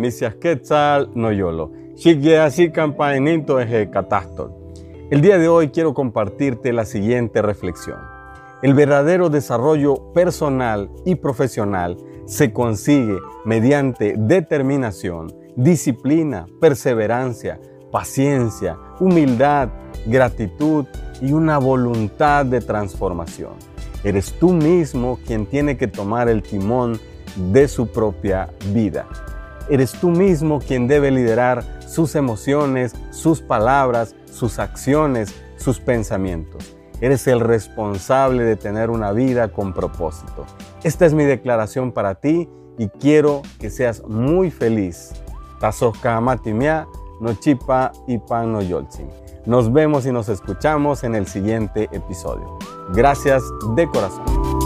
Misias quetzal así campainito catastol. El día de hoy quiero compartirte la siguiente reflexión. El verdadero desarrollo personal y profesional se consigue mediante determinación, disciplina, perseverancia, paciencia, humildad, gratitud y una voluntad de transformación. Eres tú mismo quien tiene que tomar el timón de su propia vida. Eres tú mismo quien debe liderar sus emociones, sus palabras, sus acciones, sus pensamientos. Eres el responsable de tener una vida con propósito. Esta es mi declaración para ti y quiero que seas muy feliz. Tazosca matimia, no chipa y pan. Nos vemos y nos escuchamos en el siguiente episodio. Gracias de corazón.